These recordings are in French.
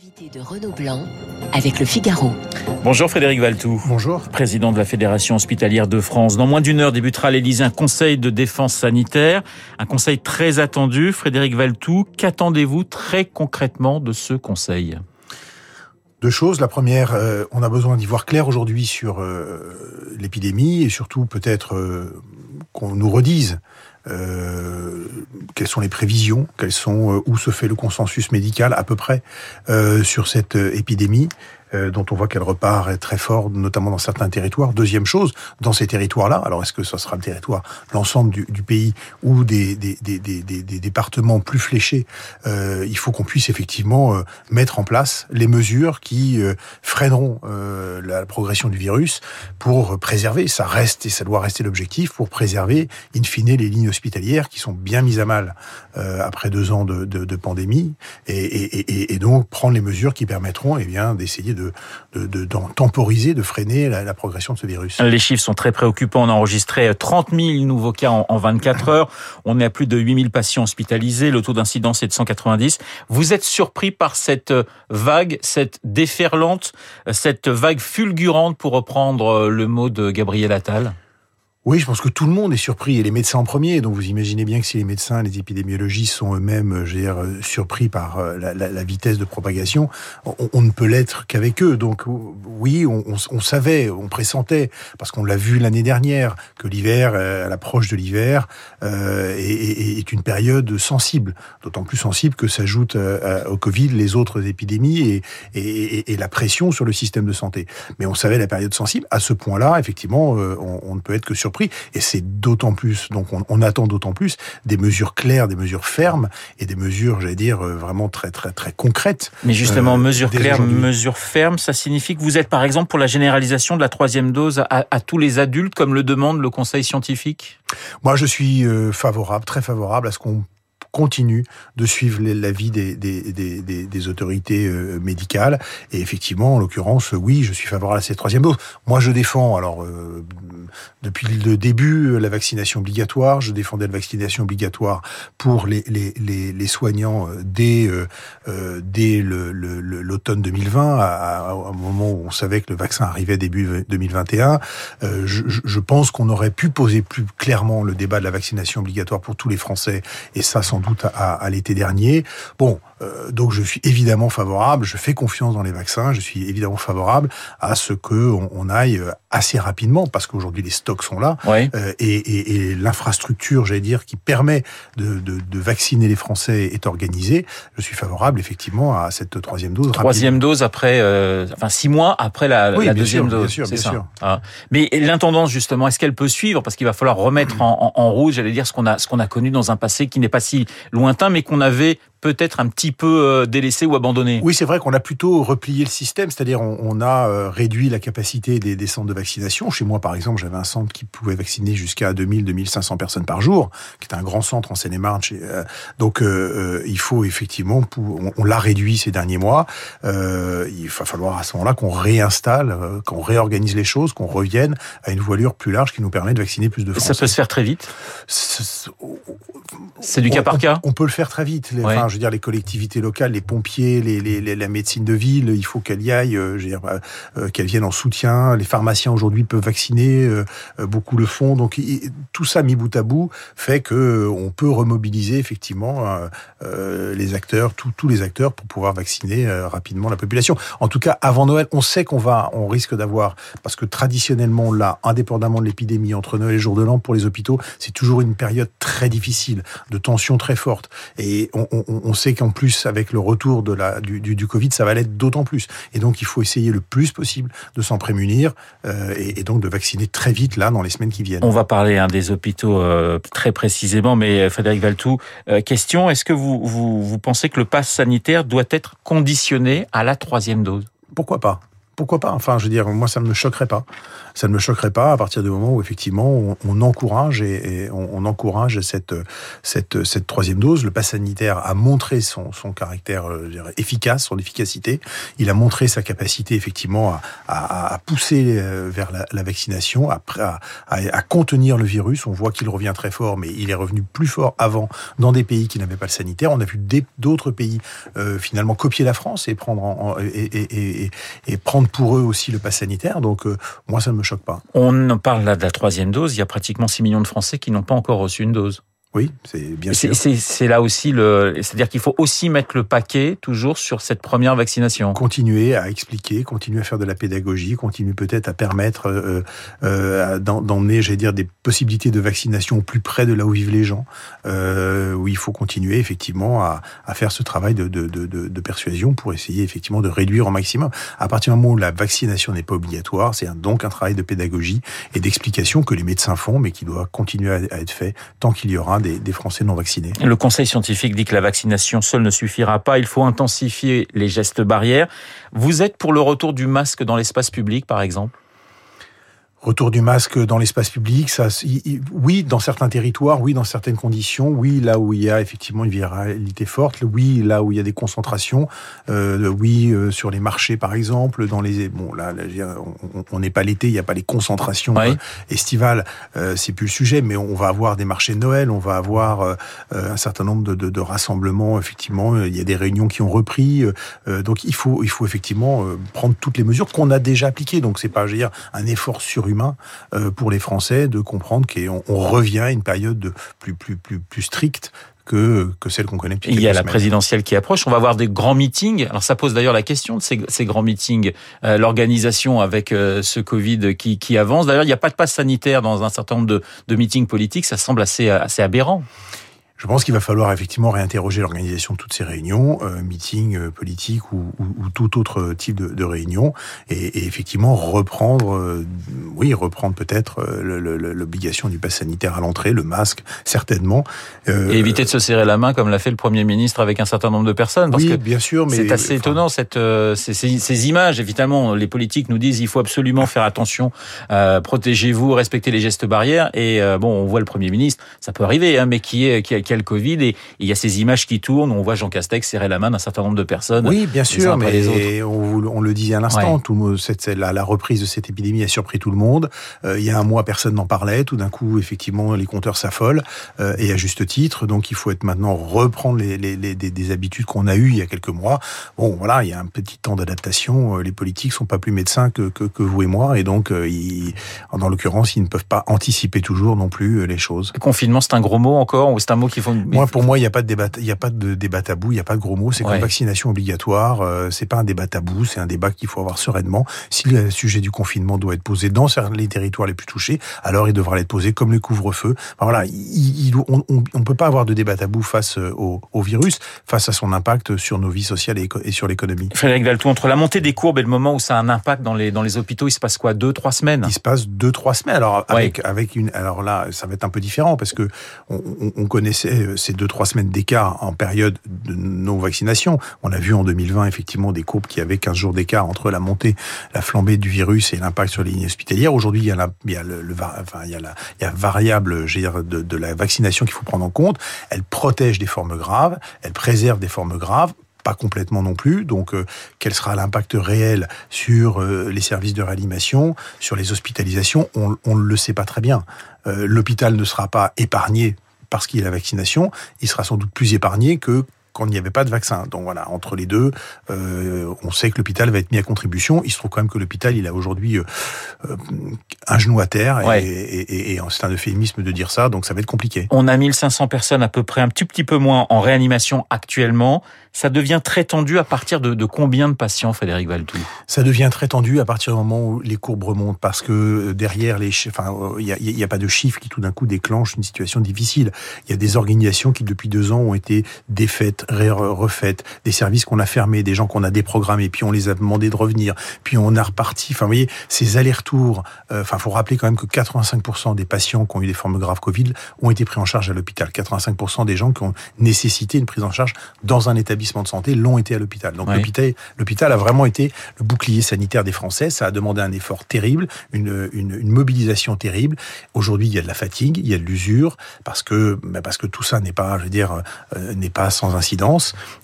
Invité de Renaud Blanc avec le Figaro. Bonjour Frédéric Valtou. Bonjour. Président de la Fédération hospitalière de France. Dans moins d'une heure débutera à l'Élysée un conseil de défense sanitaire, un conseil très attendu. Frédéric Valtou, qu'attendez-vous très concrètement de ce conseil? Deux choses. La première, euh, on a besoin d'y voir clair aujourd'hui sur euh, l'épidémie et surtout peut-être euh, qu'on nous redise quelles sont les prévisions, quelles sont où se fait le consensus médical à peu près sur cette épidémie? Euh, dont on voit qu'elle repart très fort, notamment dans certains territoires. Deuxième chose, dans ces territoires-là, alors est-ce que ça sera le territoire, l'ensemble du, du, pays ou des, des, des, des, départements plus fléchés, euh, il faut qu'on puisse effectivement euh, mettre en place les mesures qui euh, freineront la progression du virus pour préserver, ça reste et ça doit rester l'objectif, pour préserver, in fine, les lignes hospitalières qui sont bien mises à mal après deux ans de, de, de pandémie et, et, et, et, donc prendre les mesures qui permettront eh bien d'essayer de, de, temporiser, de freiner la, progression de ce virus. Les chiffres sont très préoccupants. On a enregistré 30 000 nouveaux cas en, 24 heures. On est à plus de 8 000 patients hospitalisés. Le taux d'incidence est de 190. Vous êtes surpris par cette vague, cette déferlante, cette vague fulgurante, pour reprendre le mot de Gabriel Attal? Oui, je pense que tout le monde est surpris, et les médecins en premier. Donc vous imaginez bien que si les médecins, les épidémiologistes sont eux-mêmes, euh, je veux dire, euh, surpris par euh, la, vitesse de propagation, on, ne peut l'être qu'avec eux. Donc oui, on, savait, on pressentait, parce qu'on l'a vu l'année dernière, que l'hiver, à l'approche de l'hiver, est, une période sensible. D'autant plus sensible que s'ajoutent au Covid les autres épidémies et, la pression sur le système de santé. Mais on savait la période sensible. À ce point-là, effectivement, on ne peut être que surpris et c'est d'autant plus, donc on, attend d'autant plus des mesures claires, des mesures fermes et des mesures, j'allais dire, euh, vraiment très très très concrètes. Mais justement, euh, mesures claires, mesures fermes, ça signifie que vous êtes par exemple pour la généralisation de la troisième dose à, à tous les adultes, comme le demande le Conseil scientifique? Moi, je suis euh, favorable, très favorable à ce qu'on continue de suivre l'avis des, autorités euh, médicales. Et effectivement, en l'occurrence, oui, je suis favorable à cette troisième dose. Moi, je défends, alors, euh, depuis le début, la vaccination obligatoire. Je défendais la vaccination obligatoire pour les, soignants euh, dès, dès l'automne 2020, à, un moment où on savait que le vaccin arrivait début 2021. Euh, je, je pense qu'on aurait pu poser plus clairement le débat de la vaccination obligatoire pour tous les Français, et ça sans doute à, l'été dernier. Bon, euh, donc je suis évidemment favorable, je fais confiance dans les vaccins, je suis évidemment favorable à ce que on, aille euh, assez rapidement, parce qu'aujourd'hui les stocks sont là, euh, et, et, et l'infrastructure, j'allais dire, qui permet de, de, de, vacciner les Français est organisée. Je suis favorable effectivement à cette troisième dose. Troisième dose après, euh, enfin six mois après la, la deuxième dose. Bien sûr, bien sûr. Ah. Mais l'intendance justement, est-ce qu'elle peut suivre? Parce qu'il va falloir remettre en, en, en rouge, j'allais dire, ce qu'on a, ce qu'on a connu dans un passé qui n'est pas si lointain, mais qu'on avait peut-être un petit peu euh, délaissé ou abandonné. Oui, c'est vrai qu'on a plutôt replié le système, c'est-à-dire on, a réduit la capacité des, centres de vaccination. Chez moi, par exemple, j'avais un centre qui pouvait vacciner jusqu'à 2000, 2500 personnes par jour, qui est un grand centre en Seine-et-Marne. Euh, donc, il faut effectivement, on, l'a réduit ces derniers mois. il va falloir à ce moment-là qu'on réinstalle, qu'on réorganise les choses, qu'on revienne à une voilure plus large qui nous permet de vacciner plus de Français. Ça peut se faire très vite. C'est du cas par cas. On, peut le faire très vite. Les, je veux dire, les collectivités locales, les pompiers, les, les, la médecine de ville, il faut qu'elle y aille, euh, euh, euh, qu'elle vienne en soutien. Les pharmaciens aujourd'hui peuvent vacciner, beaucoup le font. Donc tout ça mis bout à bout fait que on peut remobiliser effectivement les acteurs, tous les acteurs pour pouvoir vacciner rapidement la population. En tout cas, avant Noël, on sait qu'on va, on risque d'avoir, parce que traditionnellement là, indépendamment de l'épidémie, entre Noël et jour de l'an pour les hôpitaux, c'est toujours une période très difficile, de tension très forte. Et on, sait qu'en plus, avec le retour de la, du, du, Covid, ça va l'être d'autant plus. Et donc, il faut essayer le plus possible de s'en prémunir euh, et, et, donc de vacciner très vite, là, dans les semaines qui viennent. On va parler hein, des hôpitaux euh, très précisément, mais euh, Frédéric Valtou, euh, question, est-ce que vous, vous, vous pensez que le pass sanitaire doit être conditionné à la troisième dose? Pourquoi pas? Pourquoi pas? Enfin, je veux dire, moi, ça ne me choquerait pas. Ça ne me choquerait pas à partir du moment où effectivement on, encourage et, on, encourage cette, cette, troisième dose. Le pass sanitaire a montré son, son caractère euh, efficace, son efficacité. Il a montré sa capacité effectivement à, à, pousser euh, vers la, vaccination, à, à, contenir le virus. On voit qu'il revient très fort, mais il est revenu plus fort avant dans des pays qui n'avaient pas le sanitaire. On a vu d'autres pays euh, finalement copier la France et prendre en, et, et, et, et prendre pour eux aussi le pass sanitaire. Donc euh, moi, ça ne me choque pas. On parle là de la troisième dose. Il y a pratiquement 6 millions de Français qui n'ont pas encore reçu une dose. Oui, c'est bien sûr. C'est là aussi le, c'est-à-dire qu'il faut aussi mettre le paquet toujours sur cette première vaccination. Continuer à expliquer, continuer à faire de la pédagogie, continuer peut-être à permettre euh, euh, d'emmener, j'allais dire, des possibilités de vaccination plus près de là où vivent les gens. Euh, où il faut continuer effectivement à, à faire ce travail de, de, de, de, persuasion pour essayer effectivement de réduire au maximum. À partir du moment où la vaccination n'est pas obligatoire, c'est donc un travail de pédagogie et d'explication que les médecins font, mais qui doit continuer à être fait tant qu'il y aura des, Français non vaccinés. Le Conseil scientifique dit que la vaccination seule ne suffira pas. Il faut intensifier les gestes barrières. Vous êtes pour le retour du masque dans l'espace public, par exemple? Retour du masque dans l'espace public, ça, oui, dans certains territoires, oui, dans certaines conditions, oui, là où il y a effectivement une viralité forte, oui, là où il y a des concentrations, euh, oui, euh, sur les marchés par exemple, dans les, bon, là, on n'est pas l'été, il n'y a pas les concentrations euh, estivales, euh, c'est plus le sujet, mais on va avoir des marchés de Noël, on va avoir un certain nombre de, de, de, rassemblements, effectivement, il y a des réunions qui ont repris, donc il faut, il faut effectivement prendre toutes les mesures qu'on a déjà appliquées, donc c'est pas, je veux dire, un effort sur humain euh, pour les Français de comprendre qu'on revient à une période plus, plus, plus, plus stricte que, que celle qu'on connaît depuis Il y a la présidentielle qui approche. On va avoir des grands meetings. Alors ça pose d'ailleurs la question de ces, ces grands meetings, euh, l'organisation avec euh, ce Covid qui, qui avance. D'ailleurs, il n'y a pas de passe sanitaire dans un certain nombre de, de meetings politiques. Ça semble assez, assez aberrant. Je pense qu'il va falloir effectivement réinterroger l'organisation de toutes ces réunions, euh, meetings euh, politiques ou, ou, ou, tout autre type de, de réunion, et, et, effectivement reprendre, euh, oui, reprendre peut-être euh, l'obligation du pass sanitaire à l'entrée, le masque, certainement. et éviter de se serrer la main comme l'a fait le Premier ministre avec un certain nombre de personnes. Parce oui, que bien sûr, mais c'est assez étonnant cette ces, ces, ces, images. Évidemment, les politiques nous disent il faut absolument faire attention, protégez-vous, respectez les gestes barrières. Et bon, on voit le Premier ministre, ça peut arriver, hein, mais qui est qui, qui a le Covid et il y a ces images qui tournent. On voit Jean Castex serrer la main d'un certain nombre de personnes. Oui, bien sûr, mais on, on, le disait à l'instant, tout cette, la, la, reprise de cette épidémie a surpris tout le monde. Euh, il y a un mois, personne n'en parlait. Tout d'un coup, effectivement, les compteurs s'affolent euh, et à juste titre. Donc, il faut être maintenant reprendre les, les, les des, habitudes qu'on a eues il y a quelques mois. Bon, voilà, il y a un petit temps d'adaptation. Euh, les politiques sont pas plus médecins que, que, que vous et moi, et donc, ils, dans l'occurrence, ils ne peuvent pas anticiper toujours non plus les choses. Le confinement, c'est un gros mot encore, ou c'est un mot moi, pour moi, il n'y a pas de débat, il y a pas de débat tabou, il n'y a pas de gros mots. C'est ouais. vaccination obligatoire. Euh, c'est pas un débat tabou, c'est un débat qu'il faut avoir sereinement. Si le sujet du confinement doit être posé dans les territoires les plus touchés, alors il devra être posé comme le couvre-feu. Enfin, voilà, il, on, ne peut pas avoir de débat tabou face euh, au, au, virus, face à son impact sur nos vies sociales et, et sur l'économie. Frédéric Daltou, entre la montée des courbes et le moment où ça a un impact dans les dans les hôpitaux, il se passe quoi, deux, trois semaines? Il se passe deux, trois semaines. Alors avec ouais. avec une, alors là, ça va être un peu différent parce que on, on connaissait ces deux, trois semaines d'écart en période de non-vaccination. On a vu en 2020 effectivement des courbes qui avaient 15 jours d'écart entre la montée, la flambée du virus et l'impact sur les lignes hospitalières. Aujourd'hui, il y a la, il y a le, enfin, il y a la, il y a variable, dire, de, de la vaccination qu'il faut prendre en compte. Elle protège des formes graves, elle préserve des formes graves pas complètement non plus. Donc, euh, quel sera l'impact réel sur euh, les services de réanimation, sur les hospitalisations? On ne le sait pas très bien. Euh, L'hôpital ne sera pas épargné parce qu'il y a la vaccination, il sera sans doute plus épargné que quand il n'y avait pas de vaccin. Donc voilà, entre les deux, euh, on sait que l'hôpital va être mis à contribution. Il se trouve quand même que l'hôpital, il a aujourd'hui euh, un genou à terre, ouais. et, et, et c'est un euphémisme de dire ça, donc ça va être compliqué. On a 1500 personnes à peu près, un petit petit peu moins en réanimation actuellement. Ça devient très tendu à partir de, de combien de patients, Frédéric Valtou Ça devient très tendu à partir du moment où les courbes remontent, parce que derrière les, enfin, il n'y a, y a, pas de chiffres qui tout d'un coup déclenchent une situation difficile. Il y a des organisations qui depuis deux ans ont été défaites refaites, des services qu'on a fermés, des gens qu'on a déprogrammés, puis on les a demandé de revenir, puis on a reparti. Enfin, vous voyez, ces allers-retours. Euh, enfin, faut rappeler quand même que 85% des patients qui ont eu des formes graves Covid ont été pris en charge à l'hôpital. 85% des gens qui ont nécessité une prise en charge dans un établissement de santé l'ont été à l'hôpital. Donc l'hôpital, l'hôpital a vraiment été le bouclier sanitaire des Français. Ça a demandé un effort terrible, une, une, une mobilisation terrible. Aujourd'hui, il y a de la fatigue, il y a de l'usure, parce que bah parce que tout ça n'est pas, je veux dire, euh, n'est pas sans incidence.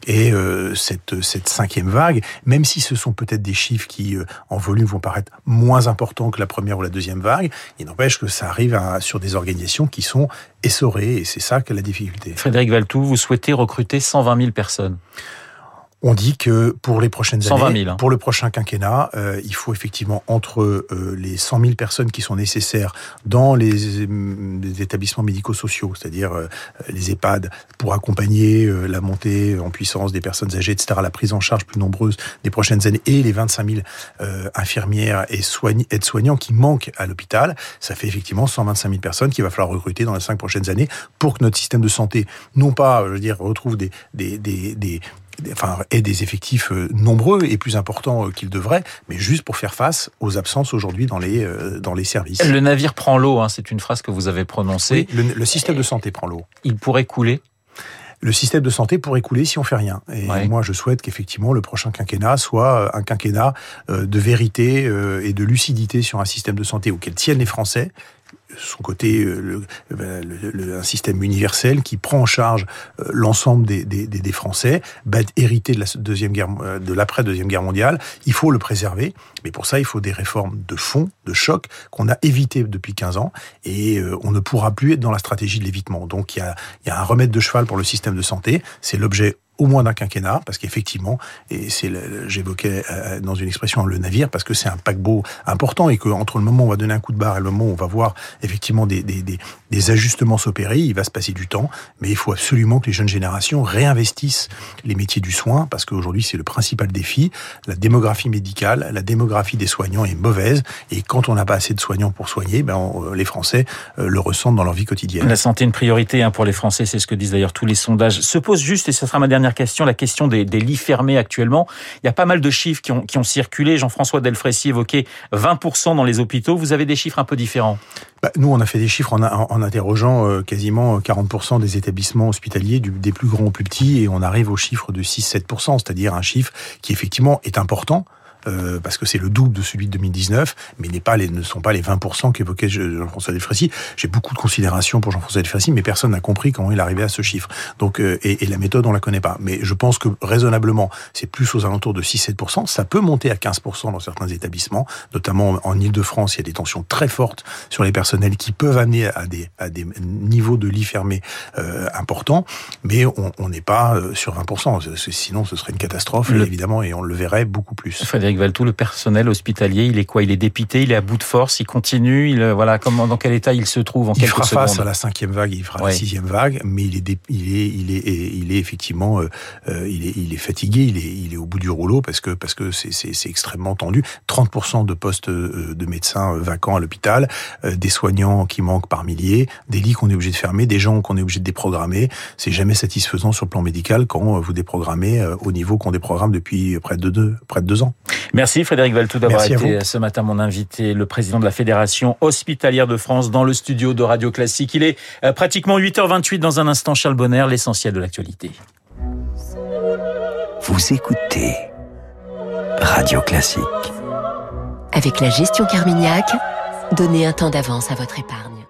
Et euh, cette cinquième vague, même si ce sont peut-être des chiffres qui euh, en volume vont paraître moins importants que la première ou la deuxième vague, il n'empêche que ça arrive sur des organisations qui sont essorées, et c'est ça que la difficulté. Frédéric Valtou, vous souhaitez recruter 120 000 personnes on dit que pour les prochaines 120 000, années, pour le prochain quinquennat, euh, il faut effectivement entre euh, les 100 000 personnes qui sont nécessaires dans les, les établissements médico-sociaux, c'est-à-dire euh, les EHPAD, pour accompagner euh, la montée en puissance des personnes âgées, etc., la prise en charge plus nombreuse des prochaines années, et les 25 000 euh, infirmières et aides-soignants qui manquent à l'hôpital, ça fait effectivement 125 000 personnes qu'il va falloir recruter dans les cinq prochaines années pour que notre système de santé, non pas, je veux dire, retrouve des, des, des, des enfin, ait des effectifs euh, nombreux et plus importants euh, qu'ils devraient, mais juste pour faire face aux absences aujourd'hui dans les euh, dans les services. Le navire prend l'eau, hein, c'est une phrase que vous avez prononcée. Oui, le, le système de santé prend l'eau. Il pourrait couler le système de santé pourrait couler si on fait rien. Et ouais. moi, je souhaite qu'effectivement le prochain quinquennat soit un quinquennat de vérité et de lucidité sur un système de santé auquel tiennent les Français, son côté le, le, un système universel qui prend en charge l'ensemble des, Français, bah, hérité de la deuxième guerre, de l'après deuxième guerre mondiale. Il faut le préserver, mais pour ça il faut des réformes de fond, de choc qu'on a évité depuis 15 ans, et euh, on ne pourra plus être dans la stratégie de l'évitement. Donc il y a un remède de cheval pour le système de santé. C'est l'objet au moins d'un quinquennat, parce qu'effectivement, et c'est j'évoquais euh, dans une expression le navire, parce que c'est un paquebot important et que entre le moment où on va donner un coup de barre et le moment où on va voir effectivement des, des, des, ajustements s'opérer, il va se passer du temps, mais il faut absolument que les jeunes générations réinvestissent les métiers du soin, parce qu'aujourd'hui c'est le principal défi. La démographie médicale, la démographie des soignants est mauvaise, et quand on n'a pas assez de soignants pour soigner, ben on, les Français euh, le ressentent dans leur vie quotidienne. La santé est une priorité hein, pour les Français, c'est ce que disent d'ailleurs tous les sondages. Se pose juste, et ce sera ma dernière question, la question des, lits fermés actuellement. Il y a pas mal de chiffres qui ont, circulé. Jean-François Delfrécy évoquait 20% dans les hôpitaux. Vous avez des chiffres un peu différents bah, Nous, on a fait des chiffres en interrogeant euh, quasiment 40% des établissements hospitaliers, du, des plus grands aux plus petits, et on arrive au chiffre de 6-7%, c'est-à-dire un chiffre qui effectivement est important. Euh, parce que c'est le double de celui de 2019, mais n'est pas les, ne sont pas les 20% qu'évoquait Jean-François Delfrécy. J'ai beaucoup de considération pour Jean-François Delfrécy, mais personne n'a compris comment il arrivait à ce chiffre. Donc, euh, et, et, la méthode, on la connaît pas. Mais je pense que raisonnablement, c'est plus aux alentours de 6-7%. Ça peut monter à 15% dans certains établissements, notamment en Ile-de-France. Il y a des tensions très fortes sur les personnels qui peuvent amener à des, à des niveaux de lits fermés euh, importants, mais on n'est pas euh, sur 20%. Sinon, ce serait une catastrophe, le... évidemment, et on le verrait beaucoup plus. Frédéric Valtou, le personnel hospitalier, il est quoi? Il est dépité, il est à bout de force, il continue, il, voilà, comment, dans quel état il se trouve en il quelques fera face à la cinquième vague, il fera ouais. la sixième vague, mais il est, il est, il est, il est effectivement, euh, il est, il est fatigué, il est, il est au bout du rouleau parce que parce que c'est, c'est, c'est extrêmement tendu. 30% de postes de médecins vacants à l'hôpital, des soignants qui manquent par milliers, des lits qu'on est obligé de fermer, des gens qu'on est obligé de déprogrammer. C'est jamais satisfaisant sur le plan médical quand vous déprogrammez au niveau qu'on déprogramme depuis près de deux, près de deux ans. Merci Frédéric Valtou d'avoir été ce matin mon invité, le président de la Fédération hospitalière de France dans le studio de Radio Classique. Il est pratiquement 8h28 dans un instant Charles Bonner, l'essentiel de l'actualité. Vous écoutez Radio Classique. Avec la gestion Carmignac, donnez un temps d'avance à votre épargne.